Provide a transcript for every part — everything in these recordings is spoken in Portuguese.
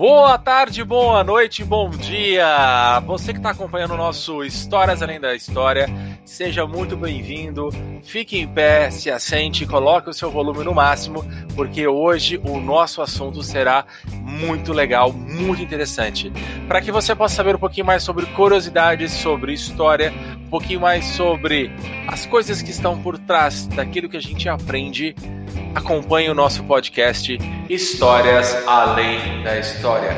Boa tarde, boa noite, bom dia! Você que está acompanhando o nosso Histórias Além da História, seja muito bem-vindo. Fique em pé, se assente, coloque o seu volume no máximo, porque hoje o nosso assunto será muito legal, muito interessante. Para que você possa saber um pouquinho mais sobre curiosidades, sobre história, um pouquinho mais sobre as coisas que estão por trás daquilo que a gente aprende, acompanhe o nosso podcast Histórias Além da História.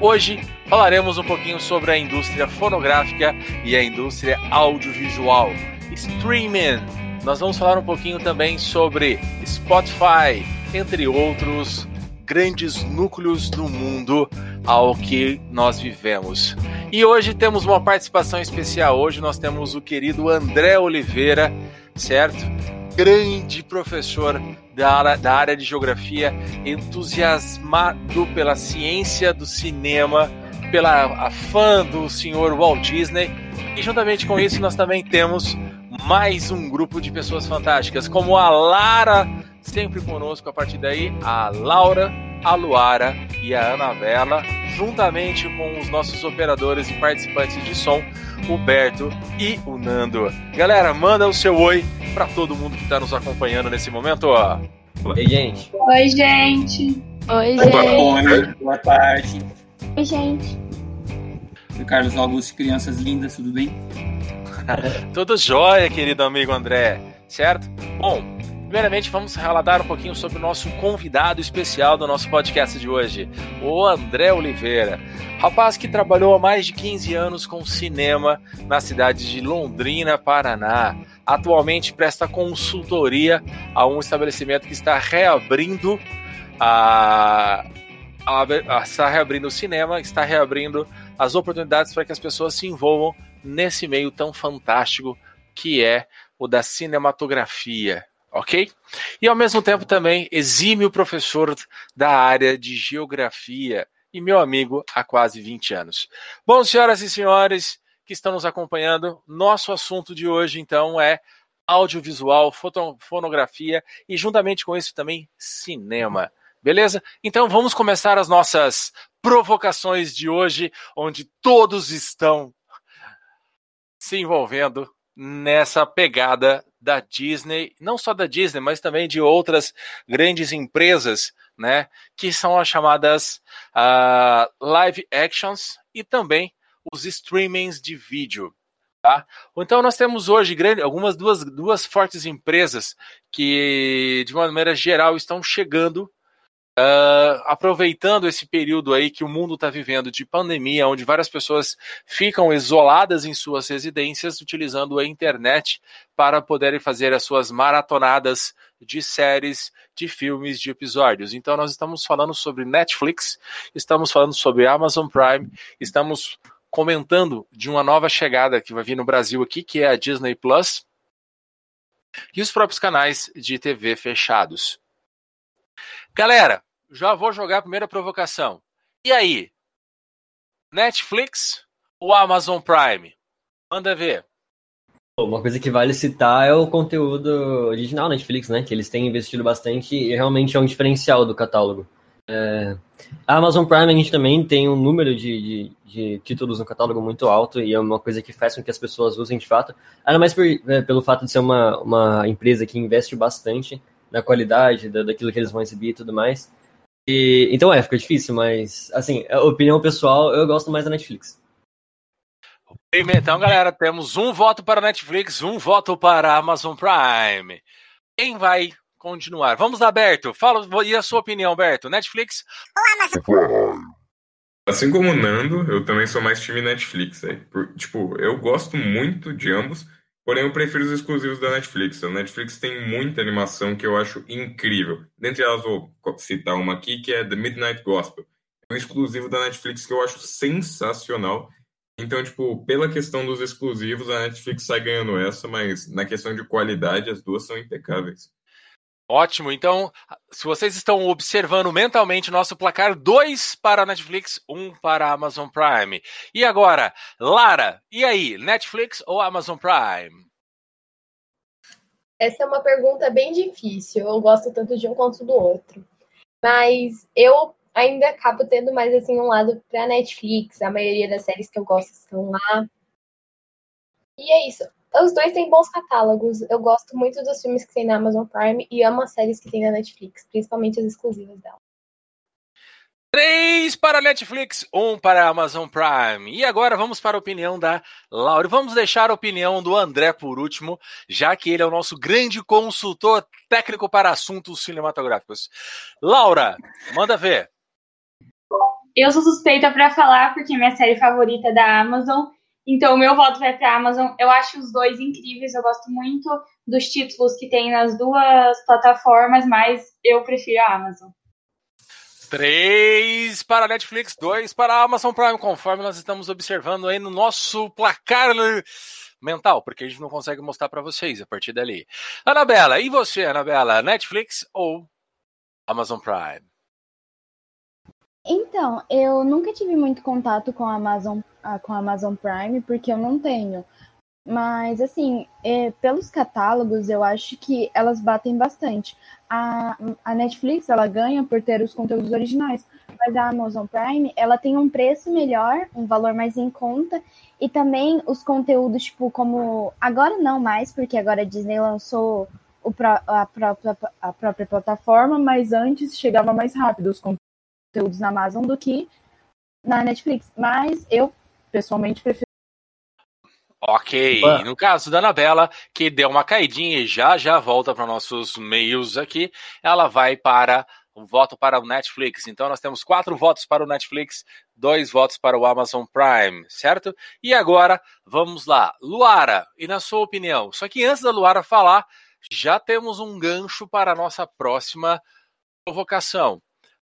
Hoje falaremos um pouquinho sobre a indústria fonográfica e a indústria audiovisual. Streaming. Nós vamos falar um pouquinho também sobre Spotify, entre outros grandes núcleos do mundo ao que nós vivemos. E hoje temos uma participação especial. Hoje nós temos o querido André Oliveira, certo? Grande professor da, da área de geografia, entusiasmado pela ciência do cinema, pela a fã do senhor Walt Disney. E juntamente com isso nós também temos mais um grupo de pessoas fantásticas, como a Lara, sempre conosco a partir daí, a Laura, a Luara e a Anabela, juntamente com os nossos operadores e participantes de som, o Berto e o Nando. Galera, manda o seu oi para todo mundo que está nos acompanhando nesse momento. Ó. Oi, gente. Oi, gente. Oi, Boa gente. noite, boa tarde. Oi, gente. Sou Carlos Augusto, crianças lindas, tudo bem? Tudo jóia, querido amigo André, certo? Bom, primeiramente vamos relatar um pouquinho sobre o nosso convidado especial do nosso podcast de hoje, o André Oliveira. Rapaz que trabalhou há mais de 15 anos com cinema na cidade de Londrina, Paraná. Atualmente presta consultoria a um estabelecimento que está reabrindo a- está reabrindo o cinema, está reabrindo as oportunidades para que as pessoas se envolvam nesse meio tão fantástico que é o da cinematografia, ok? E ao mesmo tempo também exímio professor da área de geografia e meu amigo há quase 20 anos. Bom, senhoras e senhores que estão nos acompanhando, nosso assunto de hoje então é audiovisual, fonografia e juntamente com isso também cinema. Beleza? Então vamos começar as nossas provocações de hoje, onde todos estão se envolvendo nessa pegada da Disney, não só da Disney, mas também de outras grandes empresas, né, que são as chamadas ah, live actions e também os streamings de vídeo. Tá? Então nós temos hoje grande, algumas duas, duas fortes empresas que, de uma maneira geral, estão chegando Uh, aproveitando esse período aí que o mundo está vivendo de pandemia, onde várias pessoas ficam isoladas em suas residências, utilizando a internet para poderem fazer as suas maratonadas de séries, de filmes, de episódios. Então, nós estamos falando sobre Netflix, estamos falando sobre Amazon Prime, estamos comentando de uma nova chegada que vai vir no Brasil aqui, que é a Disney Plus, e os próprios canais de TV fechados. Galera, já vou jogar a primeira provocação. E aí? Netflix ou Amazon Prime? Manda ver. Uma coisa que vale citar é o conteúdo original Netflix, né? Que eles têm investido bastante e realmente é um diferencial do catálogo. É, A Amazon Prime a gente também tem um número de, de, de títulos no catálogo muito alto e é uma coisa que faz com que as pessoas usem de fato. Ainda mais por, é, pelo fato de ser uma, uma empresa que investe bastante na qualidade da, daquilo que eles vão exibir e tudo mais. E, então é, fica difícil, mas assim, a opinião pessoal, eu gosto mais da Netflix. Então, galera, temos um voto para Netflix, um voto para Amazon Prime. Quem vai continuar? Vamos lá, Berto. Fala, e a sua opinião, Berto? Netflix Assim como o Nando, eu também sou mais time Netflix. Aí. Por- tipo, eu gosto muito de ambos, porém eu prefiro os exclusivos da Netflix. A Netflix tem muita animação que eu acho incrível. Dentre elas, vou citar uma aqui que é The Midnight Gospel. É um exclusivo da Netflix que eu acho sensacional. Então, tipo, pela questão dos exclusivos, a Netflix sai ganhando essa, mas na questão de qualidade, as duas são impecáveis. Ótimo. Então, se vocês estão observando mentalmente nosso placar, dois para a Netflix, um para a Amazon Prime. E agora, Lara, e aí, Netflix ou Amazon Prime? Essa é uma pergunta bem difícil. Eu gosto tanto de um quanto do outro. Mas eu ainda acabo tendo mais assim um lado pra Netflix. A maioria das séries que eu gosto estão lá. E é isso. Os dois têm bons catálogos. Eu gosto muito dos filmes que tem na Amazon Prime e amo as séries que tem na Netflix, principalmente as exclusivas dela. Três para Netflix, um para Amazon Prime. E agora vamos para a opinião da Laura. Vamos deixar a opinião do André por último, já que ele é o nosso grande consultor técnico para assuntos cinematográficos. Laura, manda ver. Eu sou suspeita para falar porque minha série favorita é da Amazon. Então, o meu voto vai para a Amazon. Eu acho os dois incríveis. Eu gosto muito dos títulos que tem nas duas plataformas, mas eu prefiro a Amazon. Três para a Netflix, dois para a Amazon Prime, conforme nós estamos observando aí no nosso placar mental, porque a gente não consegue mostrar para vocês a partir dali. Anabela, e você, Anabela, Netflix ou Amazon Prime? Então, eu nunca tive muito contato com a Amazon, com a Amazon Prime, porque eu não tenho. Mas, assim, é, pelos catálogos, eu acho que elas batem bastante. A, a Netflix, ela ganha por ter os conteúdos originais, mas a Amazon Prime, ela tem um preço melhor, um valor mais em conta, e também os conteúdos, tipo, como... Agora não mais, porque agora a Disney lançou o, a, própria, a própria plataforma, mas antes chegava mais rápido os conteúdos na Amazon do que na Netflix. Mas eu, pessoalmente, prefiro Ok, no caso da Anabela, que deu uma caidinha e já já volta para nossos meios aqui, ela vai para um voto para o Netflix. Então nós temos quatro votos para o Netflix, dois votos para o Amazon Prime, certo? E agora vamos lá, Luara, e na sua opinião? Só que antes da Luara falar, já temos um gancho para a nossa próxima provocação.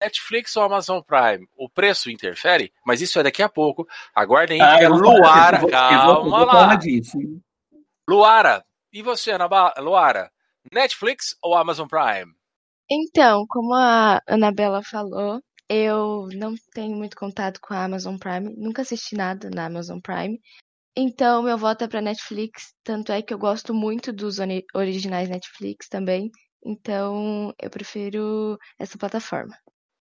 Netflix ou Amazon Prime, o preço interfere? Mas isso é daqui a pouco. Aguardem aí, ah, Luara. Vou, calma lá. Disso. Luara, e você, Ana Luara? Netflix ou Amazon Prime? Então, como a Anabela falou, eu não tenho muito contato com a Amazon Prime, nunca assisti nada na Amazon Prime. Então, meu voto é para Netflix, tanto é que eu gosto muito dos originais Netflix também. Então, eu prefiro essa plataforma.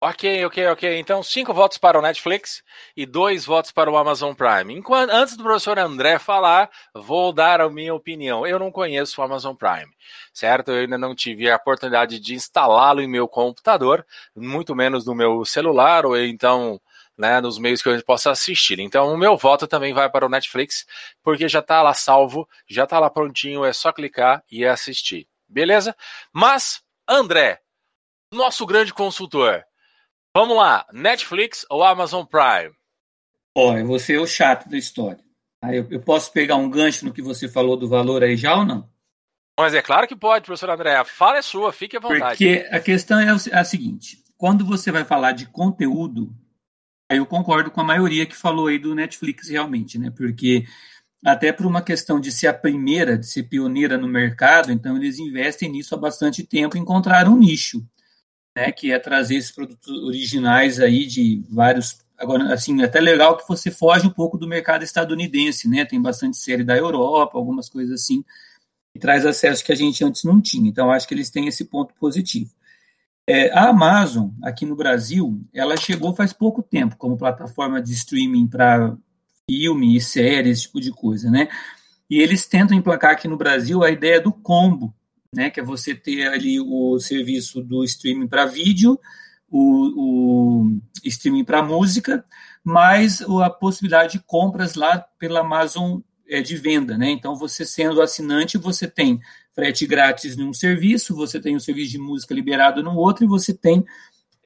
Ok, ok, ok. Então, cinco votos para o Netflix e dois votos para o Amazon Prime. Enquanto, antes do professor André falar, vou dar a minha opinião. Eu não conheço o Amazon Prime, certo? Eu ainda não tive a oportunidade de instalá-lo em meu computador, muito menos no meu celular, ou então né, nos meios que a gente possa assistir. Então, o meu voto também vai para o Netflix, porque já está lá salvo, já está lá prontinho, é só clicar e assistir. Beleza? Mas, André, nosso grande consultor, Vamos lá, Netflix ou Amazon Prime? Olha, você é o chato da história. Aí eu, eu, posso pegar um gancho no que você falou do valor aí já ou não? Mas é claro que pode, professor André. A fala é sua, fique à vontade. Porque a questão é a seguinte: quando você vai falar de conteúdo, aí eu concordo com a maioria que falou aí do Netflix realmente, né? Porque até por uma questão de ser a primeira, de ser pioneira no mercado, então eles investem nisso há bastante tempo e encontraram um nicho né, que é trazer esses produtos originais aí de vários. Agora, assim, é até legal que você foge um pouco do mercado estadunidense, né? Tem bastante série da Europa, algumas coisas assim, e traz acesso que a gente antes não tinha. Então, acho que eles têm esse ponto positivo. É, a Amazon, aqui no Brasil, ela chegou faz pouco tempo como plataforma de streaming para filme e séries, esse tipo de coisa, né? E eles tentam emplacar aqui no Brasil a ideia do combo, né, que é você ter ali o serviço do streaming para vídeo, o, o streaming para música, mais a possibilidade de compras lá pela Amazon é, de venda, né? Então, você sendo assinante, você tem frete grátis num serviço, você tem o serviço de música liberado no outro, e você tem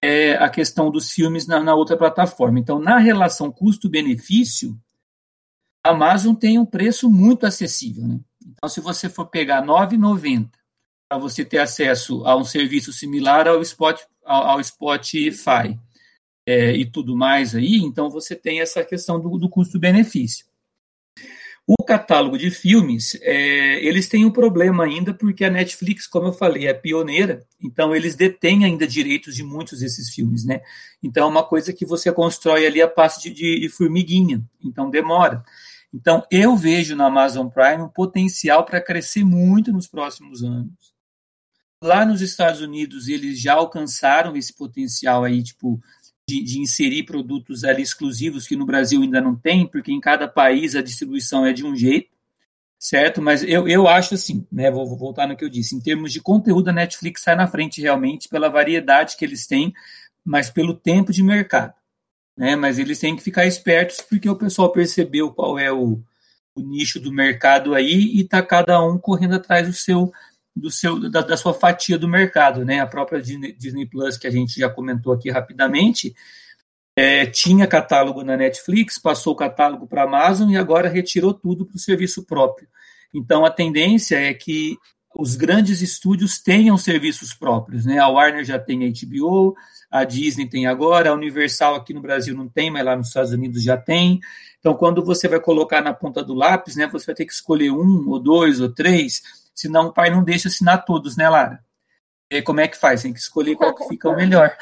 é, a questão dos filmes na, na outra plataforma. Então, na relação custo-benefício, a Amazon tem um preço muito acessível, né? Então, se você for pegar R$ 9,90 para você ter acesso a um serviço similar ao, Spot, ao, Spotify é, e tudo mais aí, então você tem essa questão do, do custo-benefício. O catálogo de filmes, é, eles têm um problema ainda, porque a Netflix, como eu falei, é pioneira, então eles detêm ainda direitos de muitos desses filmes, né? Então é uma coisa que você constrói ali a passo de, de, de formiguinha, então demora. Então eu vejo na Amazon Prime um potencial para crescer muito nos próximos anos. Lá nos Estados Unidos, eles já alcançaram esse potencial aí, tipo, de, de, inserir produtos ali exclusivos que no Brasil ainda não tem, porque em cada país a distribuição é de um jeito, certo? Mas eu, eu acho assim, né? Vou, vou voltar no que eu disse. Em termos de conteúdo, a Netflix sai na frente realmente pela variedade que eles têm, mas pelo tempo de mercado. Né? Mas eles têm que ficar espertos porque o pessoal percebeu qual é o, o nicho do mercado aí e está cada um correndo atrás do seu do seu da, da, sua fatia do mercado, né? A própria Disney, Plus que a gente já comentou aqui rapidamente é, tinha catálogo na Netflix, passou o catálogo para a Amazon e agora retirou tudo para o serviço próprio. Então a tendência é que os grandes estúdios tenham serviços próprios, né? A Warner já tem a HBO, a Disney tem agora, a Universal aqui no Brasil não tem, mas lá nos Estados Unidos já tem. Então, quando você vai colocar na ponta do lápis, né, você vai ter que escolher um, ou dois, ou três, senão o pai não deixa assinar todos, né, Lara? E aí, como é que faz? Tem que escolher qual que fica o melhor.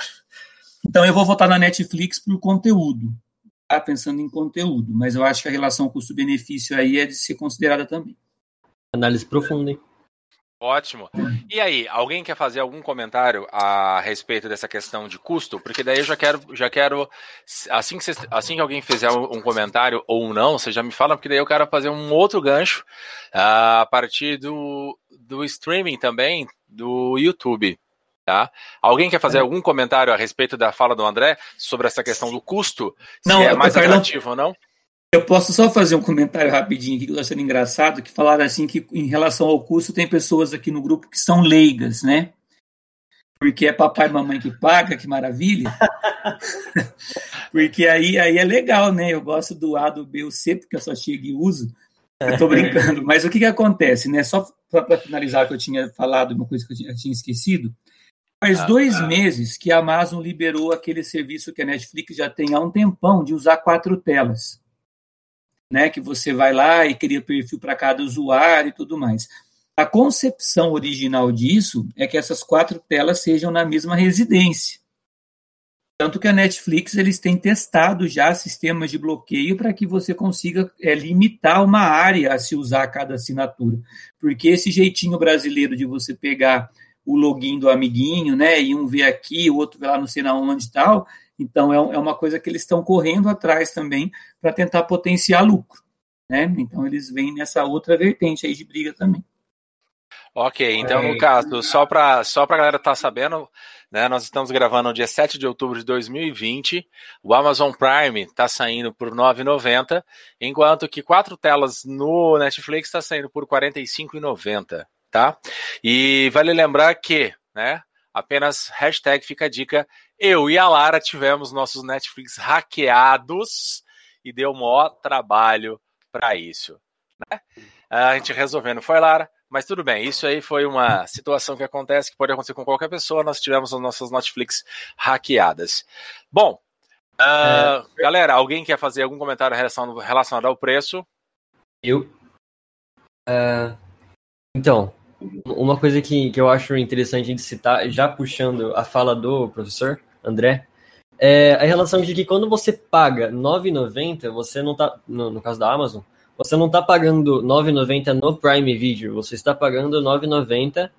Então, eu vou votar na Netflix por conteúdo, tá? pensando em conteúdo, mas eu acho que a relação custo-benefício aí é de ser considerada também. Análise profunda, hein? Ótimo. E aí, alguém quer fazer algum comentário a respeito dessa questão de custo? Porque daí eu já quero, já quero assim que, assim que alguém fizer um comentário ou não, você já me fala, porque daí eu quero fazer um outro gancho uh, a partir do, do streaming também, do YouTube. Tá? Alguém quer fazer é. algum comentário a respeito da fala do André sobre essa questão do custo? Não, se é mais atrativo ou não? Eu posso só fazer um comentário rapidinho aqui que eu estou achando engraçado, que falaram assim que em relação ao custo tem pessoas aqui no grupo que são leigas, né? Porque é papai e mamãe que paga, que maravilha. porque aí, aí é legal, né? Eu gosto do A, do B, o C, porque eu só chego e uso. Eu tô brincando. Mas o que que acontece, né? Só para finalizar que eu tinha falado, uma coisa que eu tinha, eu tinha esquecido. Faz ah, dois ah. meses que a Amazon liberou aquele serviço que a Netflix já tem há um tempão de usar quatro telas né, que você vai lá e cria perfil para cada usuário e tudo mais. A concepção original disso é que essas quatro telas sejam na mesma residência. Tanto que a Netflix eles têm testado já sistemas de bloqueio para que você consiga é, limitar uma área a se usar cada assinatura. Porque esse jeitinho brasileiro de você pegar o login do amiguinho, né, e um ver aqui, o outro ver lá não sei na onde e tal, então, é, é uma coisa que eles estão correndo atrás também para tentar potenciar lucro. Né? Então, eles vêm nessa outra vertente aí de briga também. Ok, então no caso, só para só a galera estar tá sabendo, né, nós estamos gravando no dia 7 de outubro de 2020. O Amazon Prime está saindo por R$ 9,90, enquanto que quatro telas no Netflix está saindo por R$ 45,90, tá? E vale lembrar que, né, apenas hashtag fica a dica, eu e a Lara tivemos nossos Netflix hackeados e deu maior trabalho para isso. Né? A gente resolvendo foi, Lara, mas tudo bem, isso aí foi uma situação que acontece, que pode acontecer com qualquer pessoa. Nós tivemos as nossas Netflix hackeadas. Bom, uh, é... galera, alguém quer fazer algum comentário relacionado ao preço? Eu. Uh, então, uma coisa que, que eu acho interessante de citar, já puxando a fala do professor, André, é a relação de que quando você paga R$ 9,90, você não está, no, no, caso da Amazon, você não está pagando R$ 9,90 no Prime Video, você está pagando R$ 9,90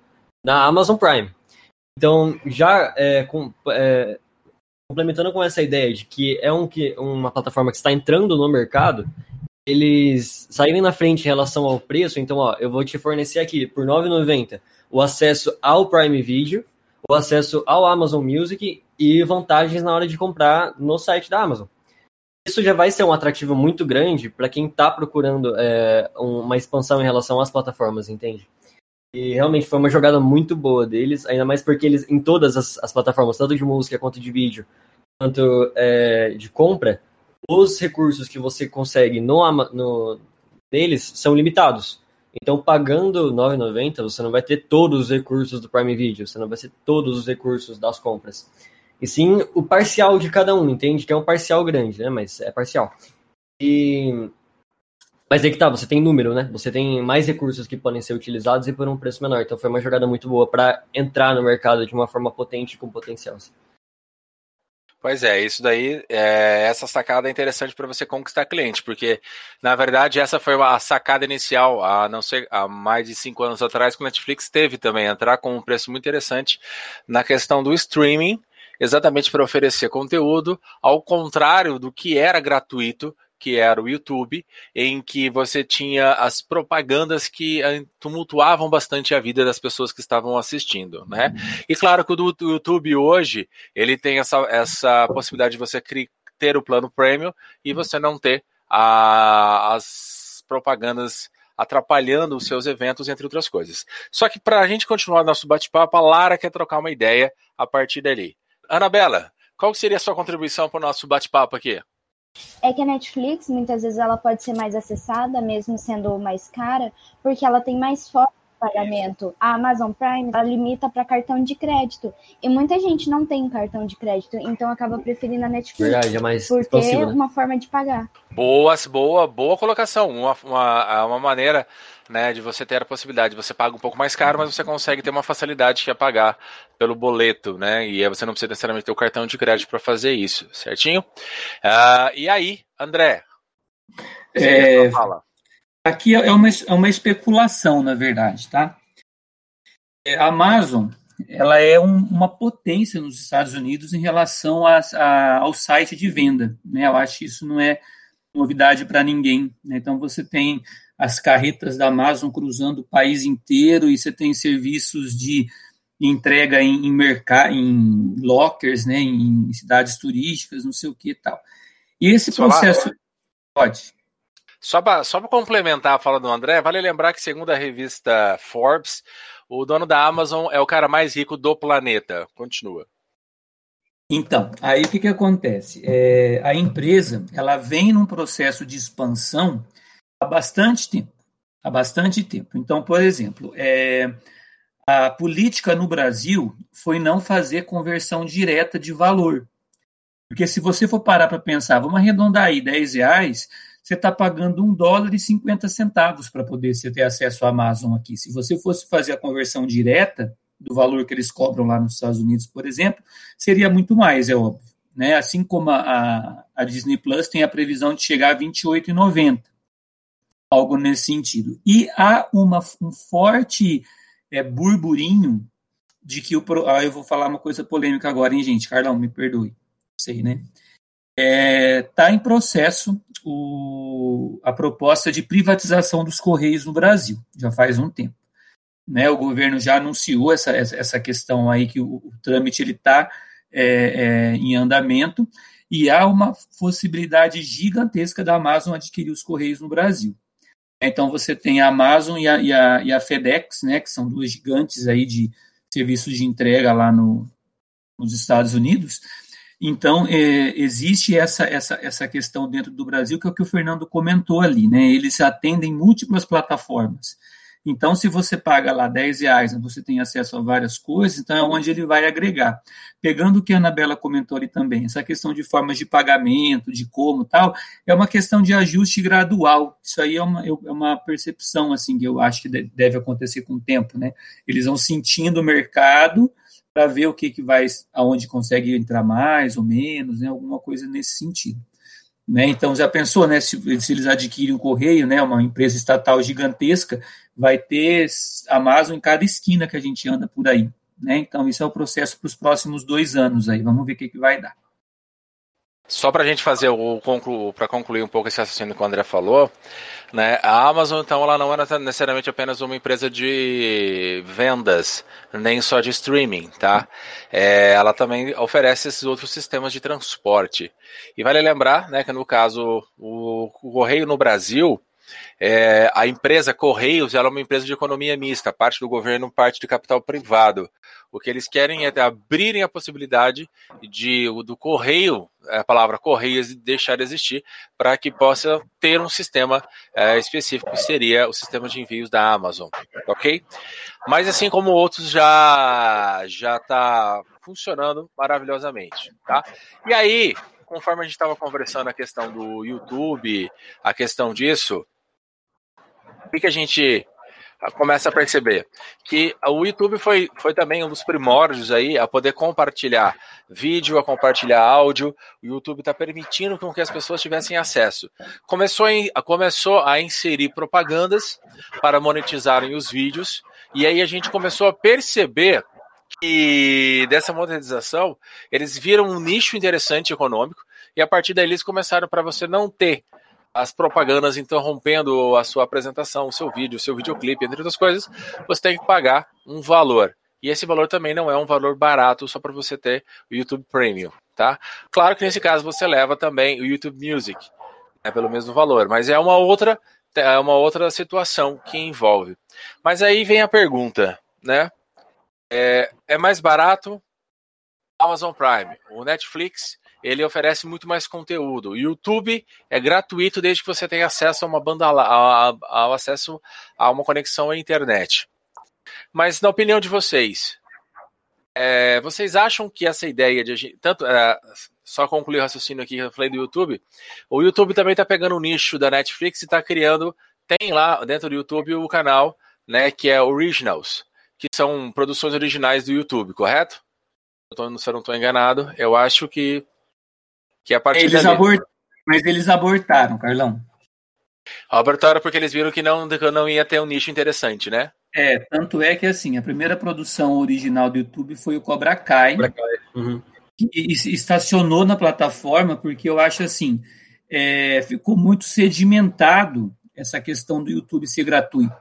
na Amazon Prime. Então, já é, com, é, complementando com essa ideia de que é um, que, uma plataforma que está entrando no mercado, eles saírem na frente em relação ao preço, então, ó, eu vou te fornecer aqui por R$ 9,90 o acesso ao Prime Video, o acesso ao Amazon Music e vantagens na hora de comprar no site da Amazon. Isso já vai ser um atrativo muito grande para quem está procurando é, uma expansão em relação às plataformas, entende? E realmente foi uma jogada muito boa deles, ainda mais porque eles, em todas as, as plataformas, tanto de música quanto de vídeo, quanto é, de compra, os recursos que você consegue no, no, neles são limitados. Então, pagando R$ 9,90, você não vai ter todos os recursos do Prime Video, você não vai ter todos os recursos das compras. E sim o parcial de cada um, entende? Que é um parcial grande, né? Mas é parcial. E... Mas aí que tá, você tem número, né? Você tem mais recursos que podem ser utilizados e por um preço menor. Então foi uma jogada muito boa para entrar no mercado de uma forma potente com potencial. Pois é, isso daí, é, essa sacada é interessante para você conquistar cliente, porque na verdade essa foi a sacada inicial, há não sei, há mais de cinco anos atrás, que o Netflix teve também entrar com um preço muito interessante na questão do streaming exatamente para oferecer conteúdo, ao contrário do que era gratuito, que era o YouTube, em que você tinha as propagandas que eh, tumultuavam bastante a vida das pessoas que estavam assistindo, né? E claro que o do YouTube hoje, ele tem essa, essa possibilidade de você ter o plano premium e você não ter a, as propagandas atrapalhando os seus eventos, entre outras coisas. Só que para a gente continuar nosso bate-papo, a Lara quer trocar uma ideia a partir dali. Anabela, qual seria a sua contribuição para o nosso bate-papo aqui? É que a Netflix, muitas vezes, ela pode ser mais acessada, mesmo sendo mais cara, porque ela tem mais forma pagamento. A Amazon Prime ela limita para cartão de crédito. E muita gente não tem cartão de crédito, então acaba preferindo a Netflix. Verdade, é mais por ter né? uma forma de pagar. Boa, boa, boa colocação. Uma, uma, uma maneira né, de você ter a possibilidade. Você paga um pouco mais caro, mas você consegue ter uma facilidade que é pagar pelo boleto, né? E aí você não precisa necessariamente ter o cartão de crédito para fazer isso, certinho? Uh, e aí, André? É, fala. Aqui é uma, é uma especulação, na verdade, tá? É, a Amazon, ela é um, uma potência nos Estados Unidos em relação a, a, ao site de venda, né? Eu acho que isso não é novidade para ninguém, né? Então você tem as carretas da Amazon cruzando o país inteiro e você tem serviços de entrega em, em mercado, em lockers, né? Em cidades turísticas, não sei o que e tal. E esse processo... Pode. Só para só complementar a fala do André, vale lembrar que, segundo a revista Forbes, o dono da Amazon é o cara mais rico do planeta. Continua. Então, aí o que, que acontece? É, a empresa ela vem num processo de expansão há bastante tempo. Há bastante tempo. Então, por exemplo, é, a política no Brasil foi não fazer conversão direta de valor. Porque se você for parar para pensar, vamos arredondar aí 10 reais, você está pagando um dólar e 50 centavos para poder você ter acesso à Amazon aqui. Se você fosse fazer a conversão direta do valor que eles cobram lá nos Estados Unidos, por exemplo, seria muito mais, é óbvio. Né? Assim como a, a Disney Plus tem a previsão de chegar a 28,90, algo nesse sentido. E há uma, um forte é, burburinho de que o. Ah, eu vou falar uma coisa polêmica agora, hein, gente? Carlão, me perdoe. Sei, né? Está é, tá em processo o, a proposta de privatização dos Correios no Brasil, já faz um tempo. Né, o governo já anunciou essa, essa questão aí que o, o trâmite está é, é, em andamento e há uma possibilidade gigantesca da Amazon adquirir os Correios no Brasil. Então você tem a Amazon e a, e a, e a FedEx, né, que são duas gigantes aí de serviços de entrega lá no, nos Estados Unidos, então, é, existe essa, essa, essa questão dentro do Brasil, que é o que o Fernando comentou ali, né? Eles atendem múltiplas plataformas. Então, se você paga lá 10 reais, né, você tem acesso a várias coisas, então é onde ele vai agregar. Pegando o que a Anabela comentou ali também, essa questão de formas de pagamento, de como tal, é uma questão de ajuste gradual. Isso aí é uma, é uma percepção, assim, que eu acho que deve acontecer com o tempo, né? Eles vão sentindo o mercado, para ver o que, que vai, aonde consegue entrar mais ou menos, né, alguma coisa nesse sentido. Né? Então, já pensou, né, se, se eles adquirem o Correio, né, uma empresa estatal gigantesca, vai ter Amazon em cada esquina que a gente anda por aí. Né? Então, isso é o processo para os próximos dois anos aí. Vamos ver o que, que vai dar. Só para a gente fazer o conclu, para concluir um pouco esse raciocínio que o André falou, né? A Amazon então ela não era necessariamente apenas uma empresa de vendas, nem só de streaming, tá? É, ela também oferece esses outros sistemas de transporte. E vale lembrar, né, que no caso o, o Correio no Brasil é, a empresa Correios é uma empresa de economia mista, parte do governo, parte de capital privado. O que eles querem é abrirem a possibilidade de do correio, a palavra correios, deixar de existir para que possa ter um sistema é, específico que seria o sistema de envios da Amazon, ok? Mas assim como outros já já está funcionando maravilhosamente, tá? E aí, conforme a gente estava conversando a questão do YouTube, a questão disso, o que, que a gente começa a perceber que o YouTube foi, foi também um dos primórdios aí a poder compartilhar vídeo, a compartilhar áudio. O YouTube está permitindo com que as pessoas tivessem acesso. Começou, em, começou a inserir propagandas para monetizarem os vídeos, e aí a gente começou a perceber E dessa monetização, eles viram um nicho interessante econômico e a partir daí eles começaram para você não ter as propagandas interrompendo a sua apresentação, o seu vídeo, o seu videoclipe, entre outras coisas, você tem que pagar um valor. E esse valor também não é um valor barato só para você ter o YouTube Premium, tá? Claro que nesse caso você leva também o YouTube Music, né, pelo mesmo valor, mas é uma outra é uma outra situação que envolve. Mas aí vem a pergunta, né? É, é mais barato Amazon Prime, o Netflix ele oferece muito mais conteúdo. O YouTube é gratuito desde que você tenha acesso a uma banda ao acesso a uma conexão à internet. Mas na opinião de vocês, é, vocês acham que essa ideia de tanto é, só concluir o raciocínio aqui que eu falei do YouTube, o YouTube também está pegando o nicho da Netflix e está criando tem lá dentro do YouTube o canal, né, que é Originals, que são produções originais do YouTube, correto? Eu tô, se eu não estou enganado, eu acho que que a partir eles dali... abort... Mas eles abortaram, Carlão. Abortaram porque eles viram que não, que não ia ter um nicho interessante, né? É, tanto é que assim, a primeira produção original do YouTube foi o Cobra Kai. Cobra Kai. Uhum. Que estacionou na plataforma porque eu acho assim, é, ficou muito sedimentado essa questão do YouTube ser gratuito.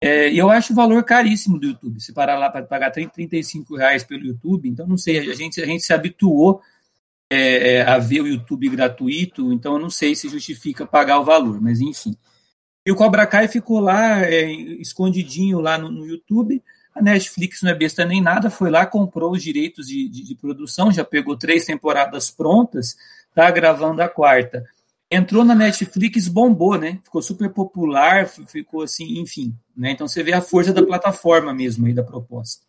É, eu acho o valor caríssimo do YouTube. Se parar lá para pagar 30, 35 reais pelo YouTube, então não sei, a gente, a gente se habituou é, é, o YouTube gratuito, então eu não sei se justifica pagar o valor, mas enfim. E o Cobra Kai ficou lá, é, escondidinho lá no, no, YouTube. A Netflix não é besta nem nada, foi lá, comprou os direitos de, de, de produção, já pegou três temporadas prontas, tá gravando a quarta. Entrou na Netflix, bombou, né? Ficou super popular, ficou assim, enfim. Né? Então você vê a força da plataforma mesmo aí da proposta.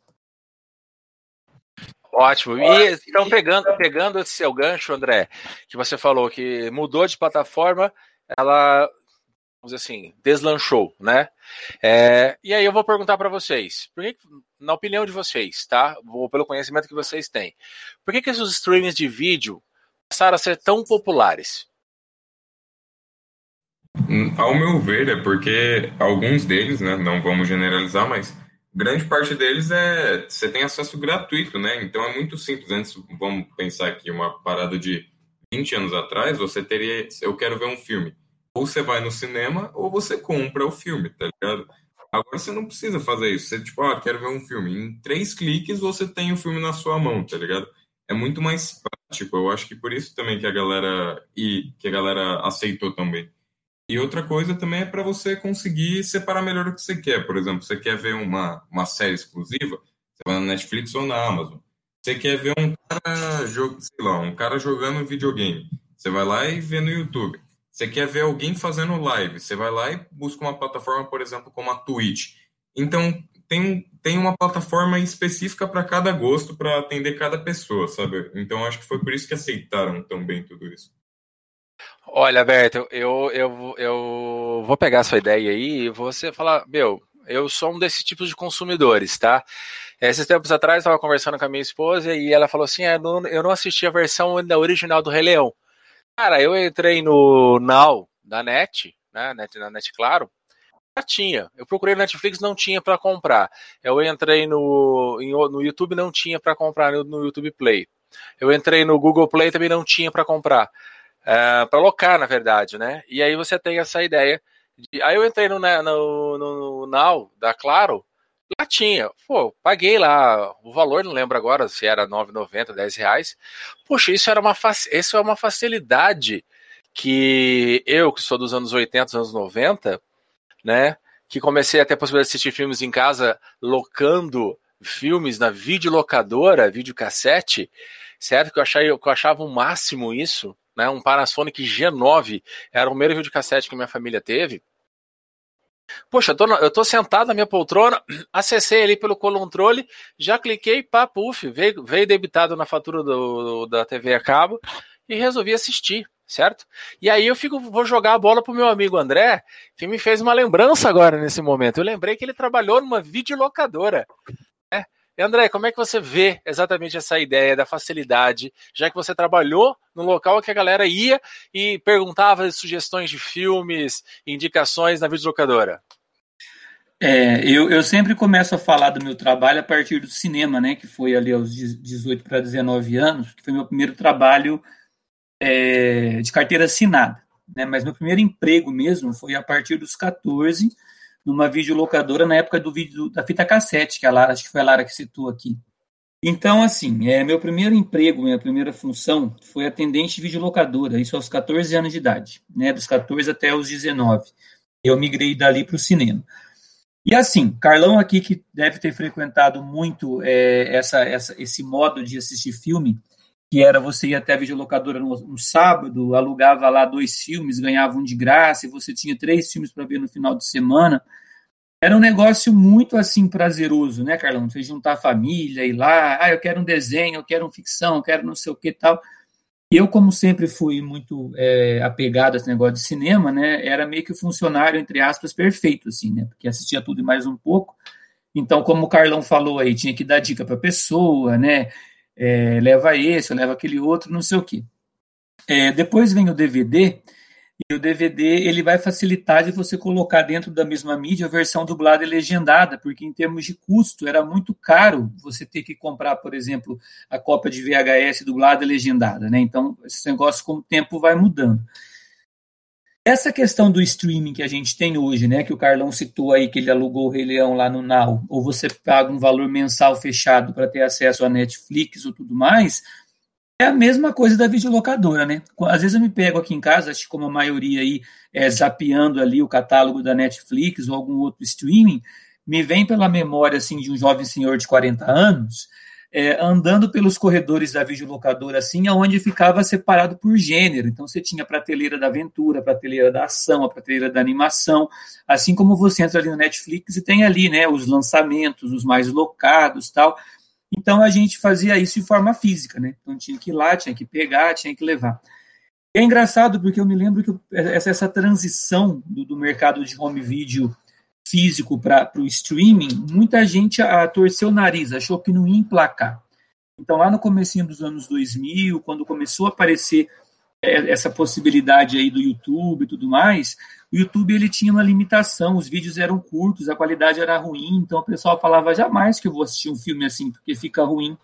Ótimo. E então, pegando, pegando esse seu gancho, André, que você falou que mudou de plataforma, ela, vamos dizer assim, deslanchou, né? É, e aí eu vou perguntar para vocês, por que, na opinião de vocês, tá? Vou pelo conhecimento que vocês têm, por que, que esses streamings de vídeo passaram a ser tão populares? Hum, ao meu ver, é porque alguns deles, né, não vamos generalizar, mas grande parte deles é você tem acesso gratuito, né? Então é muito simples. Antes, vamos pensar aqui uma parada de 20 anos atrás, você teria, eu quero ver um filme. Ou você vai no cinema ou você compra o filme, tá ligado? Agora você não precisa fazer isso. Você tipo, ah, quero ver um filme. Em três cliques você tem o filme na sua mão, tá ligado? É muito mais prático. Eu acho que por isso também que a galera e que a galera aceitou também. E outra coisa também é para você conseguir separar melhor o que você quer. Por exemplo, você quer ver uma, uma série exclusiva, você vai na Netflix ou na Amazon. Você quer ver um cara, sei lá, um cara jogando videogame. Você vai lá e vê no YouTube. Você quer ver alguém fazendo live. Você vai lá e busca uma plataforma, por exemplo, como a Twitch. Então, tem, tem uma plataforma específica para cada gosto, para atender cada pessoa, sabe? Então, acho que foi por isso que aceitaram tão bem tudo isso. Olha, Berto, eu, eu, eu vou pegar sua ideia aí e você falar, meu, eu sou um desses tipos de consumidores, tá? Esses tempos atrás eu estava conversando com a minha esposa e ela falou assim: é, eu não assisti a versão original do Rei Leão. Cara, eu entrei no Now da Net, né? Net, na Net Claro, já tinha. Eu procurei no Netflix, não tinha para comprar. Eu entrei no, no YouTube, não tinha para comprar no, no YouTube Play. Eu entrei no Google Play, também não tinha para comprar uh, é, para locar, na verdade, né? E aí você tem essa ideia. De... Aí eu entrei no, né, no, no, no Now da Claro, lá tinha. Pô, paguei lá o valor, não lembro agora se era R$ 9,90, 10 reais. Poxa, isso era uma, isso é uma facilidade que eu, que sou dos anos 80, anos 90, né? Que comecei a ter a possibilidade de assistir filmes em casa, locando filmes na videolocadora, videocassete, certo? Que eu, que eu achava o máximo isso né, um Panasonic G9, era o primeiro videocassete que minha família teve. Poxa, eu tô, eu tô sentado na minha poltrona, acessei ali pelo controle, já cliquei, pá, puf, veio, veio debitado na fatura do, da TV a cabo e resolvi assistir, certo? E aí eu fico, vou jogar a bola pro meu amigo André, que me fez uma lembrança agora nesse momento. Eu lembrei que ele trabalhou numa videolocadora. André, como é que você vê exatamente essa ideia da facilidade, já que você trabalhou no local que a galera ia e perguntava sugestões de filmes, indicações na videolocadora? É, eu, eu sempre começo a falar do meu trabalho a partir do cinema, né? Que foi ali aos 18 para 19 anos, que foi meu primeiro trabalho é, de carteira assinada. Né? Mas meu primeiro emprego mesmo foi a partir dos 14, numa videolocadora na época do vídeo da fita cassete, que a Lara, acho que foi a Lara que citou aqui. Então, assim, é, meu primeiro emprego, minha primeira função foi atendente de videolocadora, isso aos 14 anos de idade, né? Dos 14 até os 19. Eu migrei dali para o cinema. E assim, Carlão aqui que deve ter frequentado muito é, essa, essa, esse modo de assistir filme, que era você ir até a videolocadora no, sábado, alugava lá dois filmes, ganhava um de graça, e você tinha três filmes para ver no final de semana. Era um negócio muito assim prazeroso, né, Carlão? Você juntar a família, ir lá, ah, eu quero um desenho, eu quero uma ficção, eu quero não sei o que tal. Eu, como sempre fui muito é, apegado a esse negócio de cinema, né, era meio que o funcionário, entre aspas, perfeito, assim, né, porque assistia tudo e mais um pouco. Então, como o Carlão falou aí, tinha que dar dica para a pessoa, né, é, leva esse, leva aquele outro, não sei o quê. É, depois vem o DVD, e o DVD ele vai facilitar de você colocar dentro da mesma mídia a versão dublada e legendada, porque em termos de custo era muito caro você ter que comprar, por exemplo, a cópia de VHS dublada e legendada, né? Então, esse negócio com o tempo vai mudando. Essa questão do streaming que a gente tem hoje, né, que o Carlão citou aí que ele alugou o Rei Leão lá no Now, ou você paga um valor mensal fechado para ter acesso a Netflix ou tudo mais, é a mesma coisa da videolocadora, né? Às vezes eu me pego aqui em casa, acho que como a maioria aí, é, zapeando ali o catálogo da Netflix ou algum outro streaming, me vem pela memória, assim, de um jovem senhor de 40 anos, é, andando pelos corredores da videolocadora, assim, aonde ficava separado por gênero. Então, você tinha a prateleira da aventura, a prateleira da ação, a prateleira da animação, assim como você entra ali no Netflix e tem ali, né, os lançamentos, os mais locados, tal. Então a gente fazia isso de forma física, né? Então tinha que ir lá, tinha que pegar, tinha que levar. É engraçado porque eu me lembro que essa, essa transição do, do mercado de home video físico para o streaming, muita gente a, torceu o nariz, achou que não ia emplacar. Então lá no comecinho dos anos 2000, quando começou a aparecer é, essa possibilidade aí do YouTube e tudo mais, o YouTube ele tinha uma limitação, os vídeos eram curtos, a qualidade era ruim, então o pessoal falava jamais que eu vou assistir um filme assim, porque fica ruim.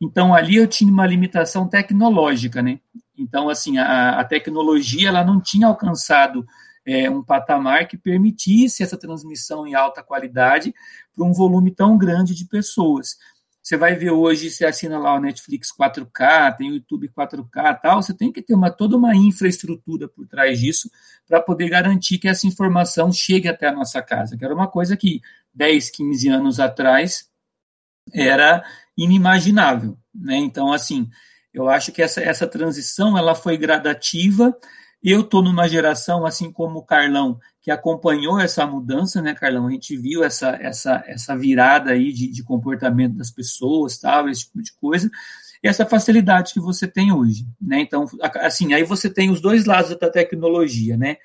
Então ali eu tinha uma limitação tecnológica, né? Então assim a, a tecnologia ela não tinha alcançado é, um patamar que permitisse essa transmissão em alta qualidade para um volume tão grande de pessoas. Você vai ver hoje, você assina lá o Netflix 4K, tem o YouTube 4K tal, você tem que ter uma, toda uma infraestrutura por trás disso para poder garantir que essa informação chegue até a nossa casa, que era uma coisa que 10, 15 anos atrás era inimaginável. Né? Então, assim, eu acho que essa, essa transição ela foi gradativa, eu estou numa geração, assim como o Carlão, que acompanhou essa mudança, né, Carlão? A gente viu essa, essa, essa virada aí de, de comportamento das pessoas, tal, esse tipo de coisa, e essa facilidade que você tem hoje, né? Então, assim, aí você tem os dois lados da tecnologia, né?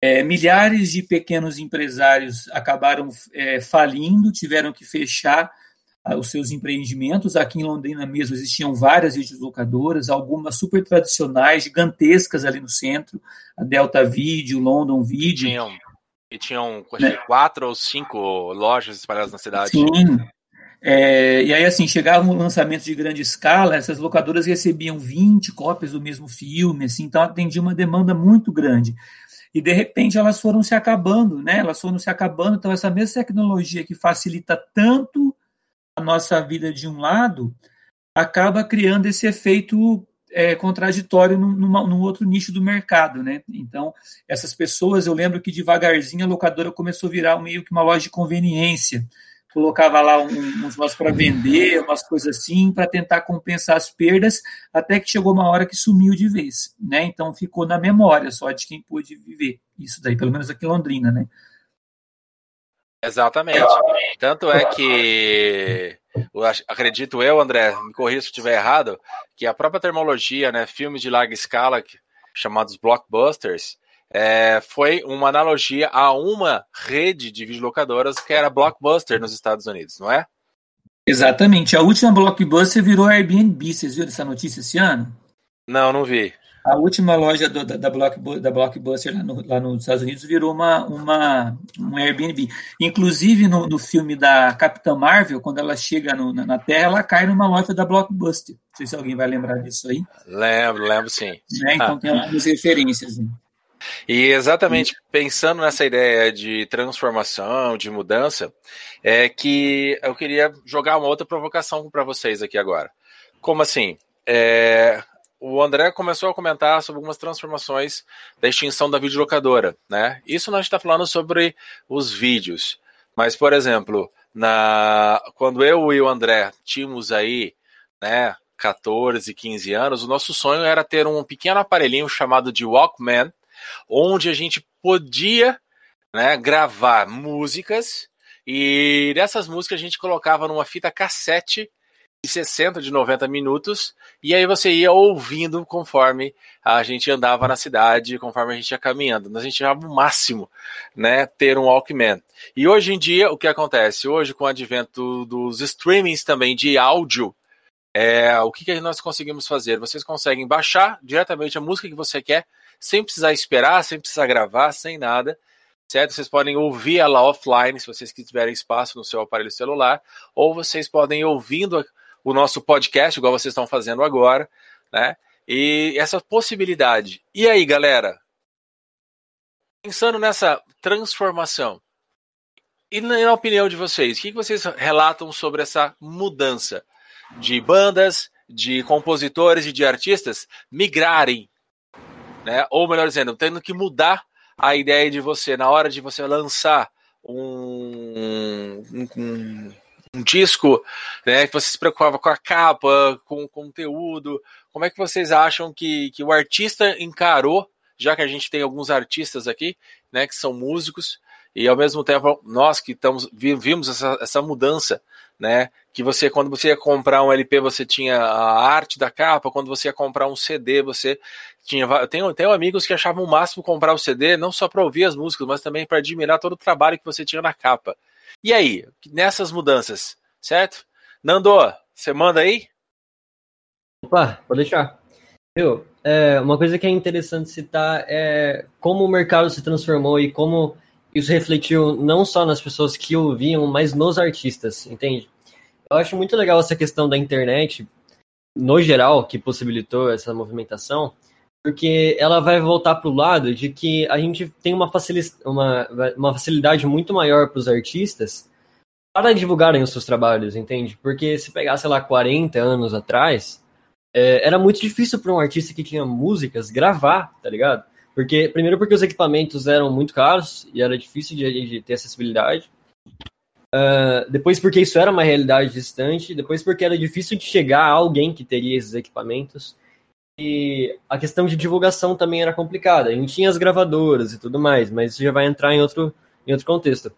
É, milhares de pequenos empresários acabaram é, falindo, tiveram que fechar os seus empreendimentos. Aqui em Londrina mesmo existiam várias videolocadoras, algumas super tradicionais, gigantescas ali no centro, a Delta Video, London Video. Tinham, e tinham né? quatro ou cinco lojas espalhadas na cidade. Sim. É, e aí, assim, chegava um lançamento de grande escala, essas locadoras recebiam 20 cópias do mesmo filme, assim, então atendia uma demanda muito grande. E de repente elas foram se acabando, né? Elas foram se acabando, então essa mesma tecnologia que facilita tanto a nossa vida de um lado, acaba criando esse efeito é, contraditório num, num, outro nicho do mercado, né? Então, essas pessoas, eu lembro que devagarzinho a locadora começou a virar meio que uma loja de conveniência. Colocava lá um, uns negócios para vender, umas coisas assim, para tentar compensar as perdas, até que chegou uma hora que sumiu de vez, né? Então, ficou na memória só de quem pôde viver isso daí, pelo menos aqui em Londrina, né? Exatamente. Tanto é que acredito eu, André, me corrija se estiver errado, que a própria termologia, né, filmes de larga escala, chamados blockbusters, é, foi uma analogia a uma rede de videolocadoras que era Blockbuster nos Estados Unidos, não é? Exatamente. A última Blockbuster virou Airbnb. Vocês viram essa notícia esse ano? Não, não vi. A última loja do, da, da, Block, da Blockbuster lá, no, lá, nos Estados Unidos virou uma, uma, um Airbnb. Inclusive, no, no filme da Capitã Marvel, quando ela chega no, na, na, Terra, ela cai numa loja da Blockbuster. Não sei se alguém vai lembrar disso aí. Lembro, lembro sim. Né? Então ah. tem algumas referências. Né? E exatamente pensando nessa ideia de transformação, de mudança, é que eu queria jogar uma outra provocação para vocês aqui agora. Como assim? É, o André começou a comentar sobre algumas transformações da extinção da videolocadora, né? Isso nós está falando sobre os vídeos, mas por exemplo, na quando eu e o André tínhamos aí, né, 14, 15 anos, o nosso sonho era ter um pequeno aparelhinho chamado de Walkman, onde a gente podia, né, gravar músicas e dessas músicas a gente colocava numa fita cassete 60, de 90 minutos, e aí você ia ouvindo conforme a gente andava na cidade, conforme a gente ia caminhando. A gente achava o máximo, né, ter um Walkman. E hoje em dia, o que acontece? Hoje, com o advento dos streamings também de áudio, é, o que, que nós conseguimos fazer? Vocês conseguem baixar diretamente a música que você quer, sem precisar esperar, sem precisar gravar, sem nada certo? Vocês podem ouvir ela offline, se vocês tiverem espaço no seu aparelho celular, ou vocês podem ouvindo o nosso podcast, igual vocês estão fazendo agora, né? E essa possibilidade. E aí, galera? Pensando nessa transformação, e na opinião de vocês, o que vocês relatam sobre essa mudança de bandas, de compositores e de artistas migrarem, né? Ou melhor dizendo, tendo que mudar a ideia de você na hora de você lançar um, um, um um disco, né, que você se preocupava com a capa, com o conteúdo. Como é que vocês acham que, que o artista encarou, já que a gente tem alguns artistas aqui, né, que são músicos, e ao mesmo tempo nós que estamos vimos essa, essa mudança, né, que você quando você ia comprar um LP você tinha a arte da capa, quando você ia comprar um CD você tinha tenho, tenho amigos que achavam o máximo comprar o CD não só para ouvir as músicas, mas também para admirar todo o trabalho que você tinha na capa. E aí, nessas mudanças, certo? Nando, você manda aí? Opa, pode deixar. Viu? É, uma coisa que é interessante citar é como o mercado se transformou e como isso refletiu não só nas pessoas que ouviam, mas nos artistas, entende? Eu acho muito legal essa questão da internet, no geral, que possibilitou essa movimentação, porque ela vai voltar para o lado de que a gente tem uma, uma, uma facilidade muito maior para os artistas para divulgarem os seus trabalhos, entende? Porque se pegar, sei lá, 40 anos atrás, é, era muito difícil para um artista que tinha músicas gravar, tá ligado? Porque, primeiro porque os equipamentos eram muito caros e era difícil de, de ter acessibilidade. Uh, depois porque isso era uma realidade distante, depois porque era difícil de chegar a alguém que teria esses equipamentos. E a questão de divulgação também era complicada. A gente tinha as gravadoras e tudo mais, mas isso já vai entrar em outro, em outro contexto.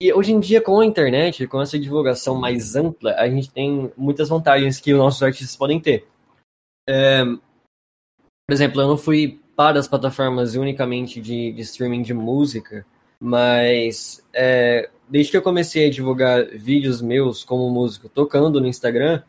E hoje em dia, com a internet, com essa divulgação mais ampla, a gente tem muitas vantagens que os nossos artistas podem ter. É, por exemplo, eu não fui para as plataformas unicamente de, de streaming de música, mas é, desde que eu comecei a divulgar vídeos meus como músico tocando no Instagram,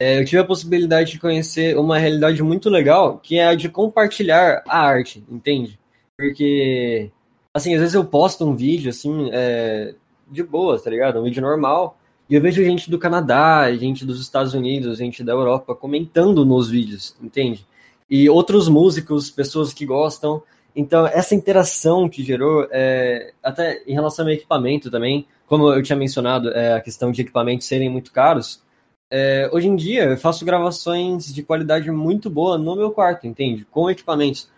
é, eu tive a possibilidade de conhecer uma realidade muito legal, que é a de compartilhar a arte, entende? Porque, assim, às vezes eu posto um vídeo, assim, é, de boa, tá ligado? Um vídeo normal, e eu vejo gente do Canadá, gente dos Estados Unidos, gente da Europa comentando nos vídeos, entende? E outros músicos, pessoas que gostam. Então, essa interação que gerou, é, até em relação ao equipamento também, como eu tinha mencionado, é, a questão de equipamentos serem muito caros, é, hoje em dia eu faço gravações de qualidade muito boa no meu quarto, entende? Com equipamentos.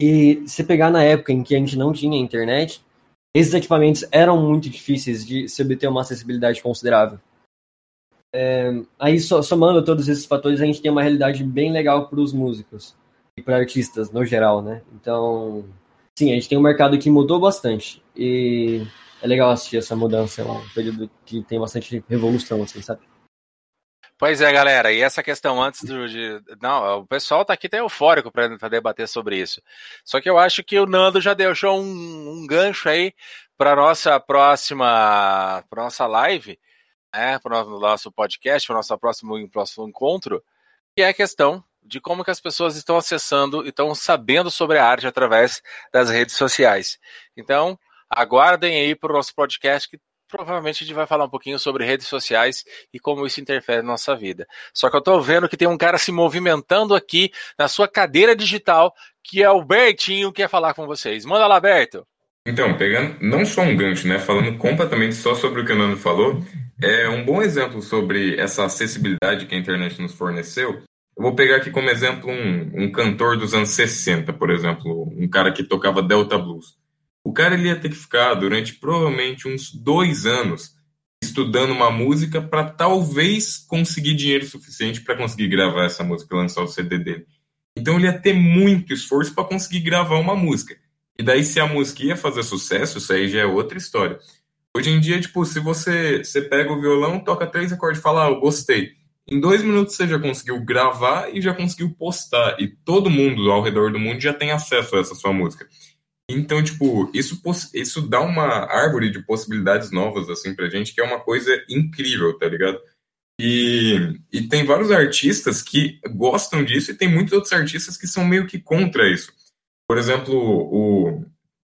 E se pegar na época em que a gente não tinha internet, esses equipamentos eram muito difíceis de se obter uma acessibilidade considerável. É, aí, somando todos esses fatores, a gente tem uma realidade bem legal para os músicos e para artistas no geral, né? Então, sim, a gente tem um mercado que mudou bastante e é legal assistir essa mudança, é um período que tem bastante revolução, assim, sabe? Pois é, galera, e essa questão antes do, de. Não, o pessoal tá aqui até eufórico para debater sobre isso. Só que eu acho que o Nando já deixou um, um gancho aí para nossa próxima pra nossa live, né, para o nosso podcast, para o nosso próximo, próximo encontro, que é a questão de como que as pessoas estão acessando e estão sabendo sobre a arte através das redes sociais. Então, aguardem aí para o nosso podcast que provavelmente a gente vai falar um pouquinho sobre redes sociais e como isso interfere na nossa vida. Só que eu estou vendo que tem um cara se movimentando aqui na sua cadeira digital, que é o Bertinho, que quer falar com vocês. Manda lá, Berto. Então, pegando não só um gancho, né, falando completamente só sobre o que o Nando falou, é um bom exemplo sobre essa acessibilidade que a internet nos forneceu. Eu vou pegar aqui como exemplo um, um cantor dos anos 60, por exemplo, um cara que tocava Delta Blues. O cara ele ia ter que ficar durante provavelmente uns dois anos estudando uma música para talvez conseguir dinheiro suficiente para conseguir gravar essa música e lançar o CD dele. Então ele ia ter muito esforço para conseguir gravar uma música. E daí se a música ia fazer sucesso, isso aí já é outra história. Hoje em dia, tipo, se você, você pega o violão, toca três acordes e fala, ah, eu gostei. Em dois minutos você já conseguiu gravar e já conseguiu postar. E todo mundo ao redor do mundo já tem acesso a essa sua música. Então, tipo, isso, isso dá uma árvore de possibilidades novas, assim, pra gente, que é uma coisa incrível, tá ligado? E, e tem vários artistas que gostam disso e tem muitos outros artistas que são meio que contra isso. Por exemplo, o,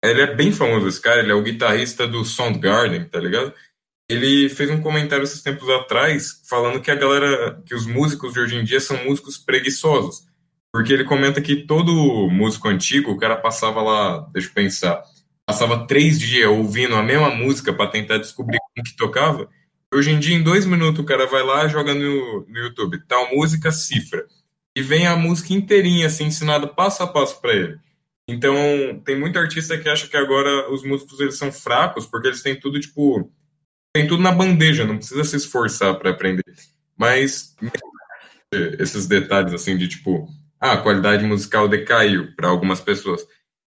ele é bem famoso, esse cara, ele é o guitarrista do Soundgarden, tá ligado? Ele fez um comentário esses tempos atrás falando que a galera, que os músicos de hoje em dia são músicos preguiçosos. Porque ele comenta que todo músico antigo, o cara passava lá, deixa eu pensar, passava três dias ouvindo a mesma música para tentar descobrir como que tocava. Hoje em dia, em dois minutos, o cara vai lá joga no, no YouTube, tal música, cifra. E vem a música inteirinha, assim, ensinada passo a passo para ele. Então, tem muito artista que acha que agora os músicos eles são fracos, porque eles têm tudo, tipo, tem tudo na bandeja, não precisa se esforçar para aprender. Mas esses detalhes, assim, de tipo, ah, a qualidade musical decaiu para algumas pessoas.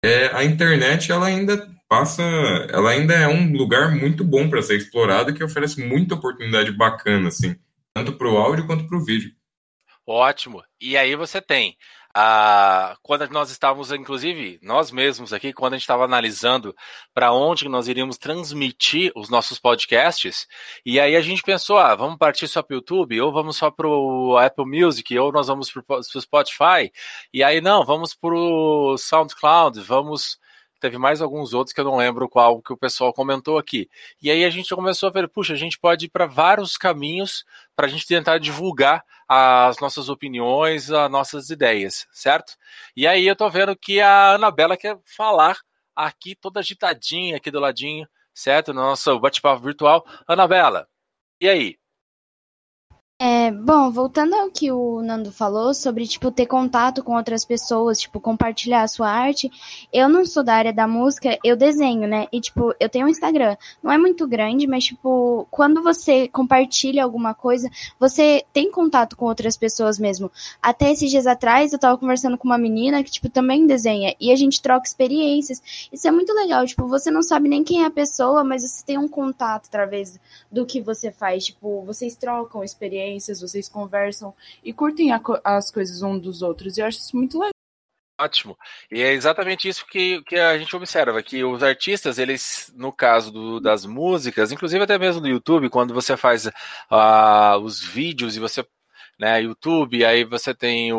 É, a internet ela ainda passa, ela ainda é um lugar muito bom para ser explorado que oferece muita oportunidade bacana, assim, tanto para o áudio quanto para o vídeo. Ótimo. E aí você tem quando nós estávamos, inclusive, nós mesmos aqui, quando a gente estava analisando para onde nós iríamos transmitir os nossos podcasts, e aí a gente pensou, ah, vamos partir só para o YouTube, ou vamos só para o Apple Music, ou nós vamos para o Spotify, e aí não, vamos para o SoundCloud, vamos teve mais alguns outros que eu não lembro qual que o pessoal comentou aqui. E aí a gente começou a ver, puxa, a gente pode ir para vários caminhos para a gente tentar divulgar as nossas opiniões, as nossas ideias, certo? E aí eu tô vendo que a Anabela quer falar aqui toda agitadinha aqui do ladinho, certo? No nosso bate-papo virtual. Anabela, e aí? É, bom, voltando ao que o Nando falou sobre, tipo, ter contato com outras pessoas, tipo, compartilhar a sua arte, eu não sou da área da música, eu desenho, né? E, tipo, eu tenho um Instagram. Não é muito grande, mas, tipo, quando você compartilha alguma coisa, você tem contato com outras pessoas mesmo. Até esses dias atrás, eu tava conversando com uma menina que, tipo, também desenha, e a gente troca experiências. Isso é muito legal, tipo, você não sabe nem quem é a pessoa, mas você tem um contato através do que você faz. Tipo, vocês trocam experiências vocês conversam e curtem a, as coisas um dos outros. E eu acho isso muito legal. Ótimo. E é exatamente isso que, que a gente observa, que os artistas, eles, no caso do, das músicas, inclusive até mesmo no YouTube, quando você faz uh, os vídeos e você né, YouTube, aí você tem o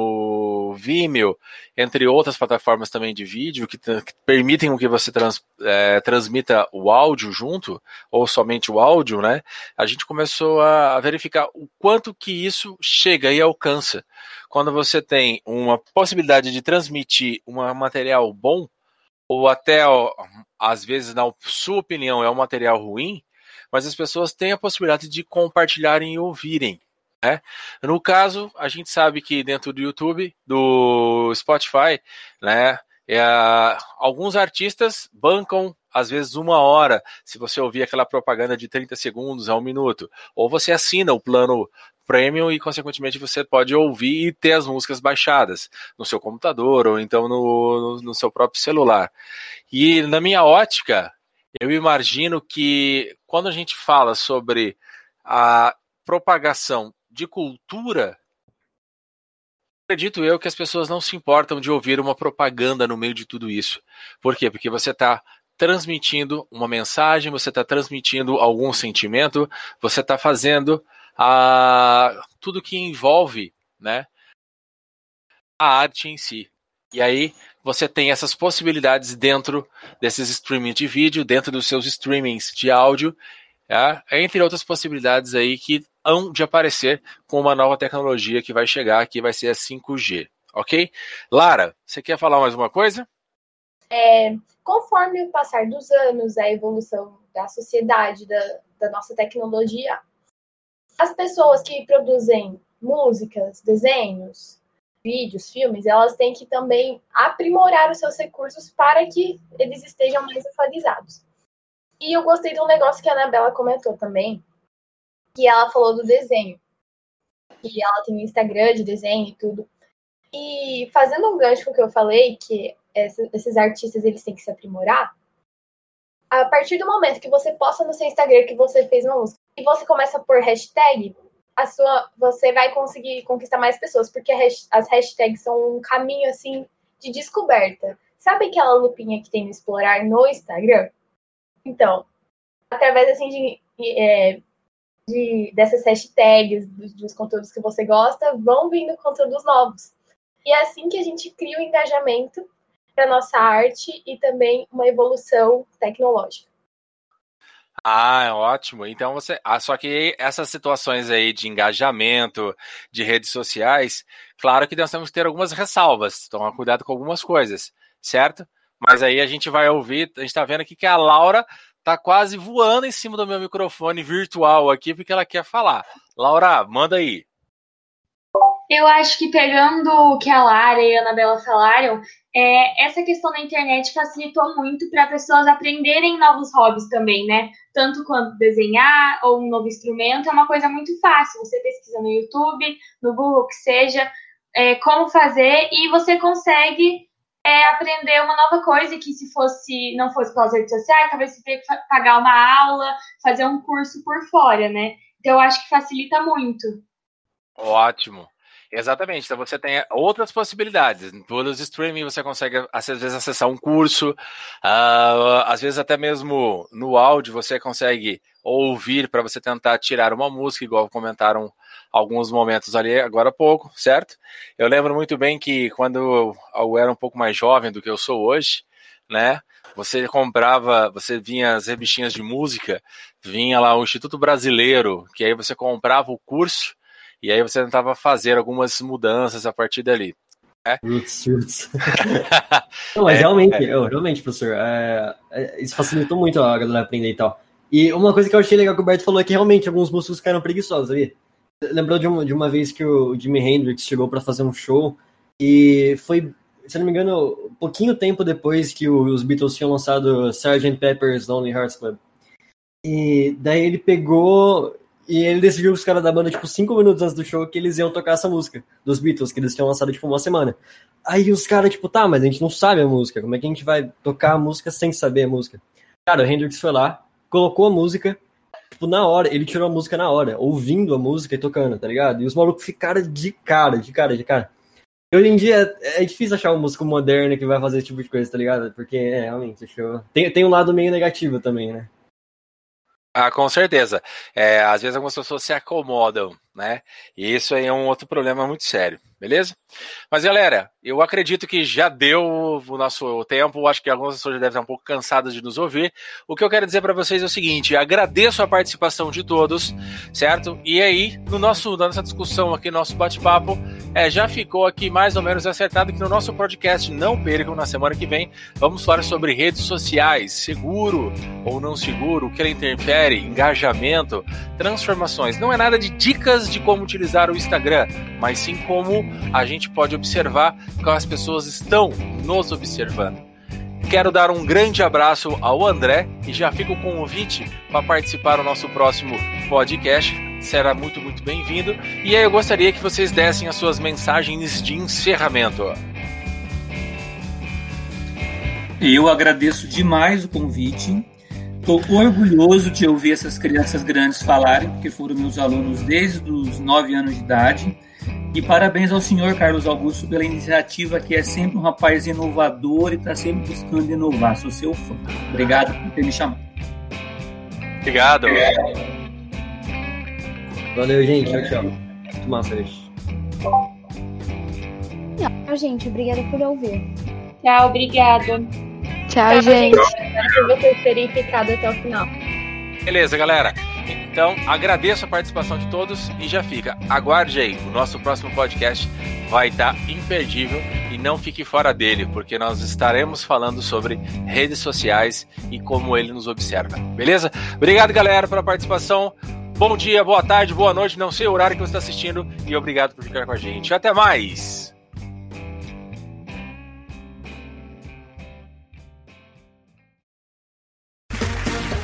Vimeo, entre outras plataformas também de vídeo que, que permitem que você trans, é, transmita o áudio junto, ou somente o áudio, né? A gente começou a verificar o quanto que isso chega e alcança. Quando você tem uma possibilidade de transmitir um material bom, ou até, às vezes, na sua opinião, é um material ruim, mas as pessoas têm a possibilidade de compartilharem e ouvirem. Né? No caso, a gente sabe que dentro do YouTube, do Spotify, né, é, alguns artistas bancam às vezes uma hora, se você ouvir aquela propaganda de 30 segundos a um minuto, ou você assina o plano premium e consequentemente você pode ouvir e ter as músicas baixadas no seu computador ou então no, no, no seu próprio celular. E na minha ótica, eu imagino que quando a gente fala sobre a propagação de cultura, acredito eu que as pessoas não se importam de ouvir uma propaganda no meio de tudo isso. Por quê? Porque você está transmitindo uma mensagem, você está transmitindo algum sentimento, você está fazendo a, tudo que envolve né, a arte em si. E aí você tem essas possibilidades dentro desses streamings de vídeo, dentro dos seus streamings de áudio, é, entre outras possibilidades aí que hão de aparecer com uma nova tecnologia que vai chegar, que vai ser a 5G, ok? Lara, você quer falar mais uma coisa? É, conforme o passar dos anos, a evolução da sociedade, da, da nossa tecnologia, as pessoas que produzem músicas, desenhos, vídeos, filmes, elas têm que também aprimorar os seus recursos para que eles estejam mais atualizados. E eu gostei de um negócio que a Anabela comentou também, que ela falou do desenho. Que ela tem um Instagram de desenho e tudo. E fazendo um gancho com o que eu falei, que esses artistas eles têm que se aprimorar, a partir do momento que você posta no seu Instagram que você fez uma música e você começa a pôr hashtag, a sua, você vai conseguir conquistar mais pessoas, porque as hashtags são um caminho assim de descoberta. Sabe aquela lupinha que tem no explorar no Instagram? Então, através assim de, é, de dessas hashtags, dos, dos, conteúdos que você gosta, vão vindo conteúdos novos. E é assim que a gente cria o um engajamento para nossa arte e também uma evolução tecnológica. Ah, é ótimo. Então você. Ah, só que essas situações aí de engajamento, de redes sociais, claro que nós temos que ter algumas ressalvas, tomar cuidado com algumas coisas, certo? Mas aí a gente vai ouvir, a gente tá vendo aqui que a Laura tá quase voando em cima do meu microfone virtual aqui, porque ela quer falar. Laura, manda aí. Eu acho que pegando o que a Lara e a Anabela falaram, é, essa questão da internet facilitou muito para pessoas aprenderem novos hobbies também, né? Tanto quanto desenhar ou um novo instrumento, é uma coisa muito fácil. Você pesquisa no YouTube, no Google, que seja, é, como fazer e você consegue é, aprender uma nova coisa que se fosse não fosse pelas redes sociais, talvez você tenha que pagar uma aula, fazer um curso por fora, né? Então eu acho que facilita muito. Ótimo. Exatamente. Então você tem outras possibilidades. Pelos streaming você consegue às vezes acessar um curso, uh, às vezes até mesmo no áudio você consegue ouvir para você tentar tirar uma música, igual comentaram alguns momentos ali agora há pouco, certo? Eu lembro muito bem que quando eu era um pouco mais jovem do que eu sou hoje, né? Você comprava, você vinha as revistinhas de música, vinha lá o Instituto Brasileiro, que aí você comprava o curso e aí você tentava fazer algumas mudanças a partir dali. É. Roots, roots. Não, mas é, realmente, é. Eu, realmente, professor, é, é, isso facilitou muito a galera aprender e tal. E uma coisa que eu achei legal que o Berto falou é que realmente alguns músicos ficaram preguiçosos, sabia? Lembrou de uma, de uma vez que o Jimi Hendrix chegou para fazer um show e foi, se não me engano, pouquinho tempo depois que os Beatles tinham lançado Sgt. Pepper's Lonely Hearts Club. E daí ele pegou e ele decidiu os caras da banda, tipo, cinco minutos antes do show, que eles iam tocar essa música dos Beatles, que eles tinham lançado, tipo, uma semana. Aí os caras, tipo, tá, mas a gente não sabe a música. Como é que a gente vai tocar a música sem saber a música? Cara, o Hendrix foi lá, colocou a música, tipo, na hora, ele tirou a música na hora, ouvindo a música e tocando, tá ligado? E os malucos ficaram de cara, de cara, de cara. Hoje em dia é difícil achar uma música moderna que vai fazer esse tipo de coisa, tá ligado? Porque, é, realmente, show. Tem, tem um lado meio negativo também, né? Ah, com certeza. É, às vezes algumas pessoas se acomodam, né? E isso aí é um outro problema muito sério, beleza? Mas galera, eu acredito que já deu o nosso tempo. Acho que algumas pessoas já devem estar um pouco cansadas de nos ouvir. O que eu quero dizer para vocês é o seguinte: agradeço a participação de todos, certo? E aí, no nosso, na nossa discussão aqui, nosso bate-papo, é, já ficou aqui mais ou menos acertado que no nosso podcast, não percam na semana que vem, vamos falar sobre redes sociais, seguro ou não seguro, o que ele interfere, engajamento, transformações. Não é nada de dicas de como utilizar o Instagram, mas sim como a gente pode observar como as pessoas estão nos observando. Quero dar um grande abraço ao André e já fico com o convite para participar do nosso próximo podcast. Será muito, muito bem-vindo. E aí eu gostaria que vocês dessem as suas mensagens de encerramento. Eu agradeço demais o convite. Estou orgulhoso de ouvir essas crianças grandes falarem, porque foram meus alunos desde os 9 anos de idade. E parabéns ao senhor Carlos Augusto pela iniciativa, que é sempre um rapaz inovador e está sempre buscando inovar. Sou seu fã. Obrigado por ter me chamado. Obrigado. Valeu, gente. Tchau, tchau. Muito massa, gente. Tchau, gente. Obrigada por ouvir. Tchau, obrigada. Tchau, Tchau, gente. Por vocês terem ficado até o final. Beleza, galera. Então, agradeço a participação de todos e já fica. Aguarde aí, o nosso próximo podcast vai estar imperdível e não fique fora dele, porque nós estaremos falando sobre redes sociais e como ele nos observa. Beleza? Obrigado, galera, pela participação. Bom dia, boa tarde, boa noite, não sei o horário que você está assistindo e obrigado por ficar com a gente. Até mais!